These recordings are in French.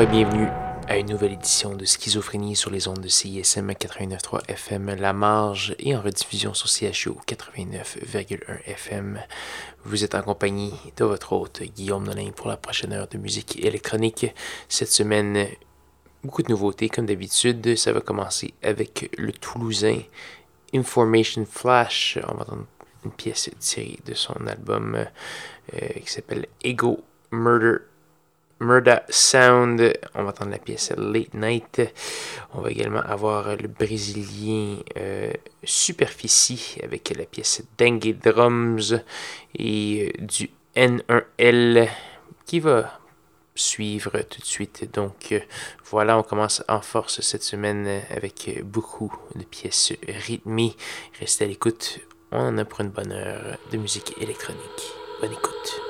et bienvenue à une nouvelle édition de Schizophrénie sur les ondes de CISM 89.3 FM La Marge et en rediffusion sur CHU 89.1 FM. Vous êtes en compagnie de votre hôte Guillaume Nolin pour la prochaine heure de musique électronique. Cette semaine, beaucoup de nouveautés comme d'habitude. Ça va commencer avec le Toulousain Information Flash. On va entendre une pièce tirée de son album euh, qui s'appelle Ego Murder Murda Sound. On va entendre la pièce Late Night. On va également avoir le brésilien euh, Superficie avec la pièce Dengue Drums et euh, du N1L qui va suivre tout de suite. Donc euh, voilà, on commence en force cette semaine avec beaucoup de pièces rythmées. Restez à l'écoute. On en a pour une bonne heure de musique électronique. Bonne écoute.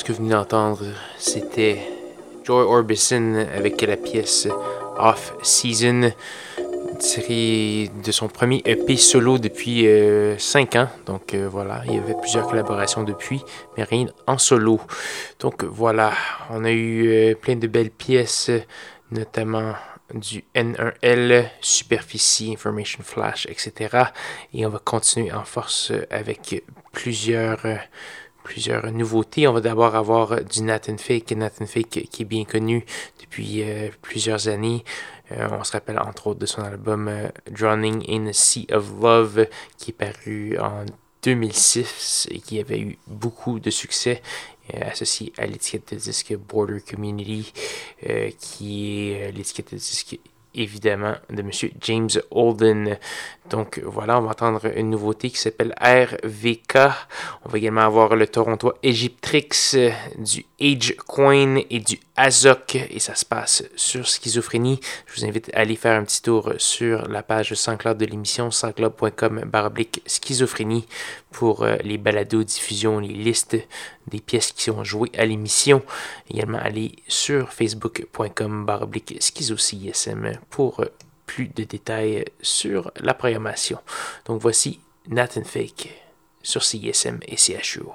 Ce que vous venez d'entendre, c'était Joy Orbison avec la pièce Off Season, tirée de son premier EP solo depuis 5 euh, ans. Donc euh, voilà, il y avait plusieurs collaborations depuis, mais rien en solo. Donc voilà, on a eu euh, plein de belles pièces, notamment du N1L, Superficie, Information Flash, etc. Et on va continuer en force avec plusieurs plusieurs nouveautés. On va d'abord avoir du Nathan Fake, Nathan Fake qui est bien connu depuis euh, plusieurs années. Euh, on se rappelle entre autres de son album euh, Drowning in a Sea of Love qui est paru en 2006 et qui avait eu beaucoup de succès associé à l'étiquette de disque Border Community qui est l'étiquette de disque évidemment de M. James Holden. Donc voilà, on va entendre une nouveauté qui s'appelle RVK. On va également avoir le Toronto Egyptrix, du Age Coin et du Azok. Et ça se passe sur Schizophrénie. Je vous invite à aller faire un petit tour sur la page SoundCloud de l'émission, soundcloud.com baroblique schizophrénie pour euh, les balados, diffusions, les listes des pièces qui sont jouées à l'émission. Également aller sur facebook.com baroblique schizocism pour plus de détails sur la programmation. Donc voici Nathan Fake sur CISM et CHUO.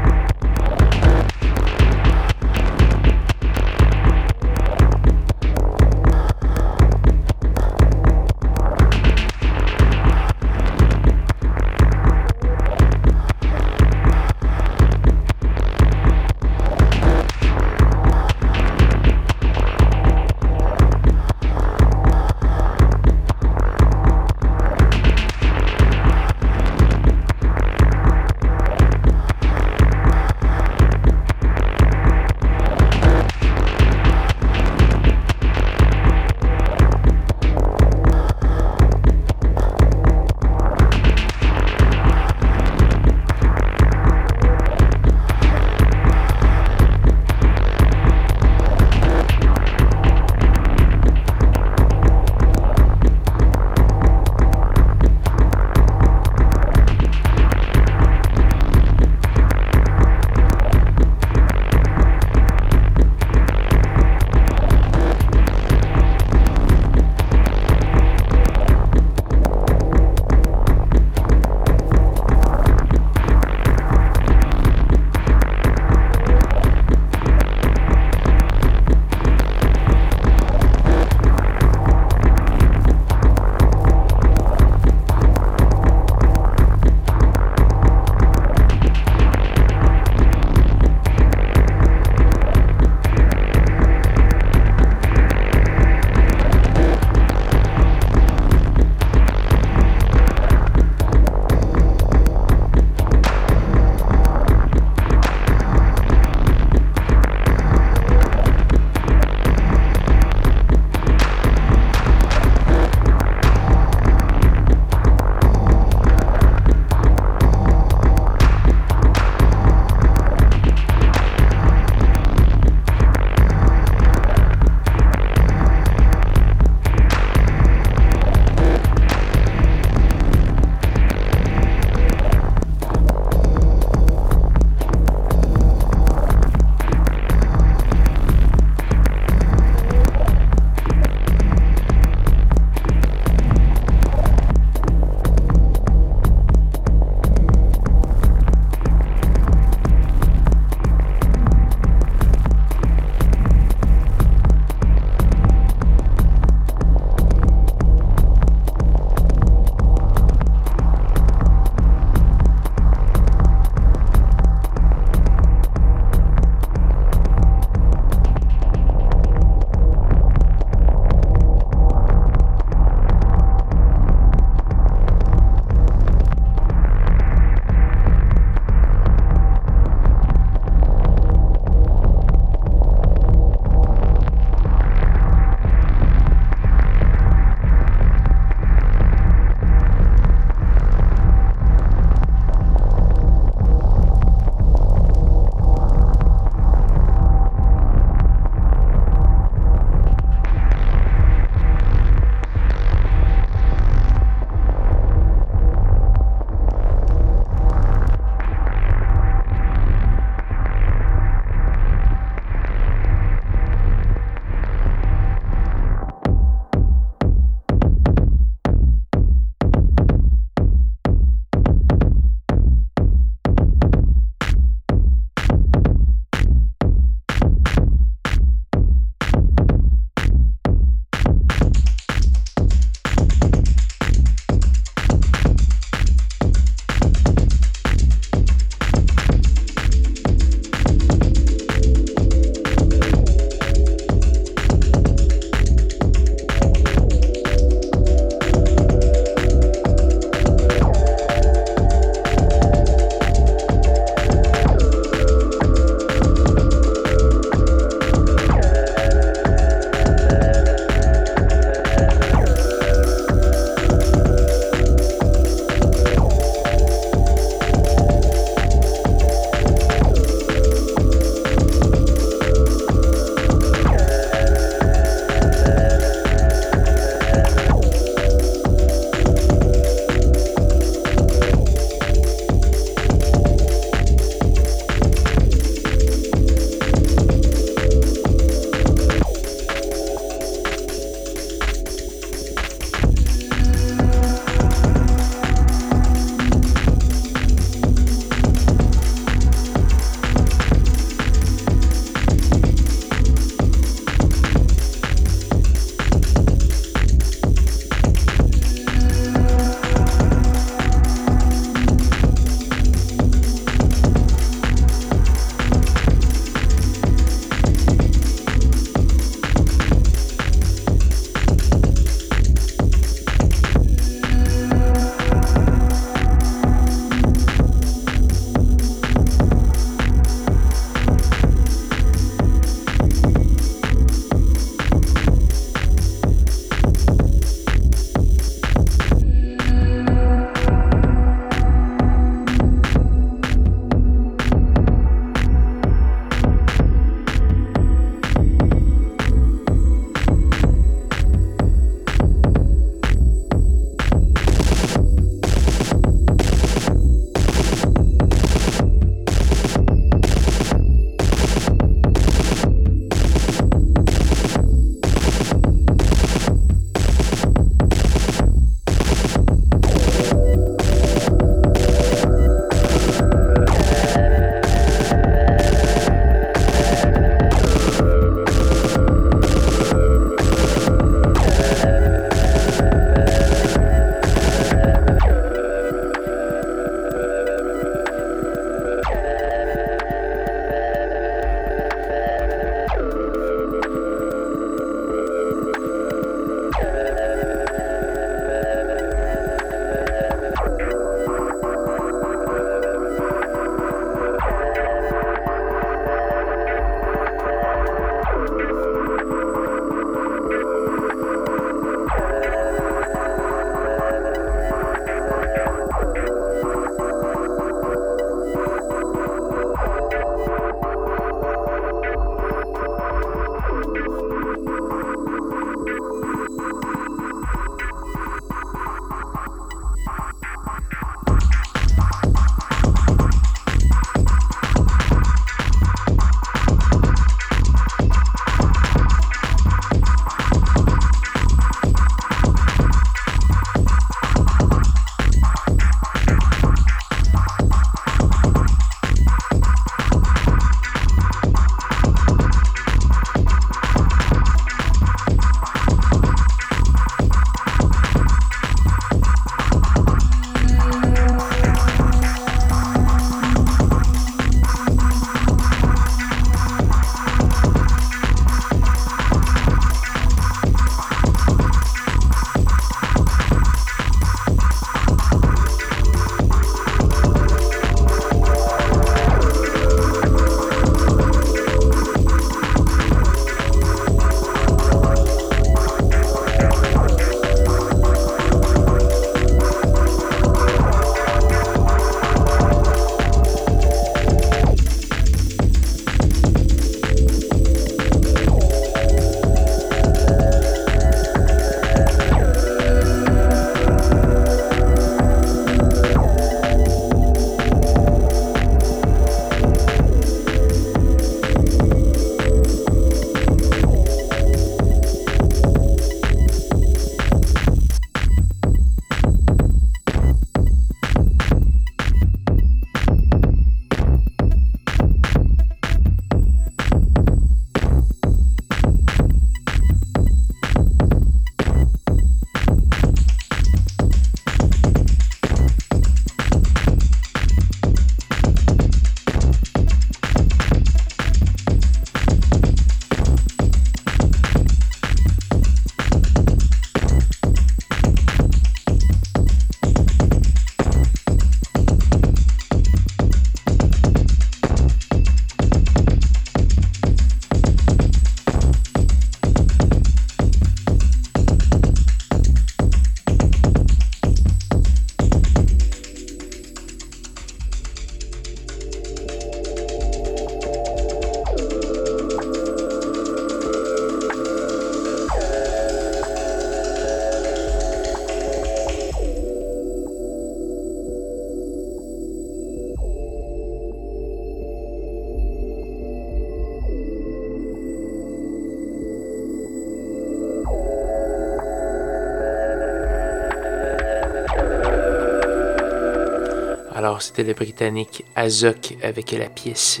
Alors, c'était le Britannique Azok avec la pièce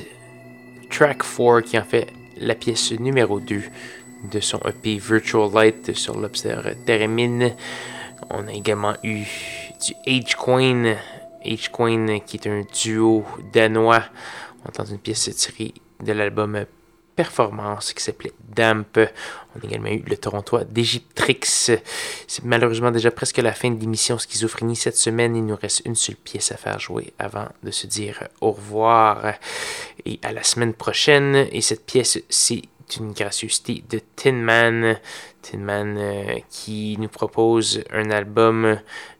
Track 4 qui en fait la pièce numéro 2 de son EP Virtual Light sur l'Observer Theremin. On a également eu du H-Coin, H-Coin qui est un duo danois. On entend une pièce tirée de l'album performance qui s'appelait Damp. On a également eu le Torontois d'Egyptrix. C'est malheureusement déjà presque la fin de l'émission Schizophrénie cette semaine. Il nous reste une seule pièce à faire jouer avant de se dire au revoir et à la semaine prochaine. Et cette pièce, c'est une gracieuseté de Tin Man. Tin Man euh, qui nous propose un album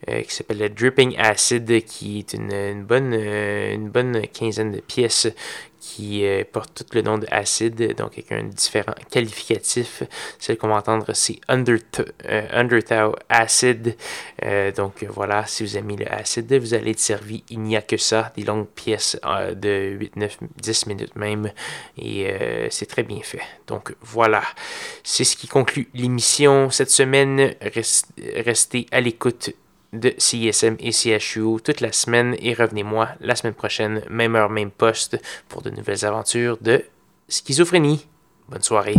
euh, qui s'appelle Dripping Acid, qui est une, bonne, euh, une bonne quinzaine de pièces qui euh, porte tout le nom de acide, donc avec un différent qualificatif. Celle qu'on va entendre, c'est Undertow Acid. Euh, donc voilà, si vous aimez le acide, vous allez être servi. Il n'y a que ça, des longues pièces euh, de 8, 9, 10 minutes même. Et c'est très bien fait. Donc voilà, c'est ce qui conclut l'émission cette semaine. restez à l'écoute de CISM et CHU toute la semaine et revenez-moi la semaine prochaine, même heure, même poste, pour de nouvelles aventures de schizophrénie. Bonne soirée.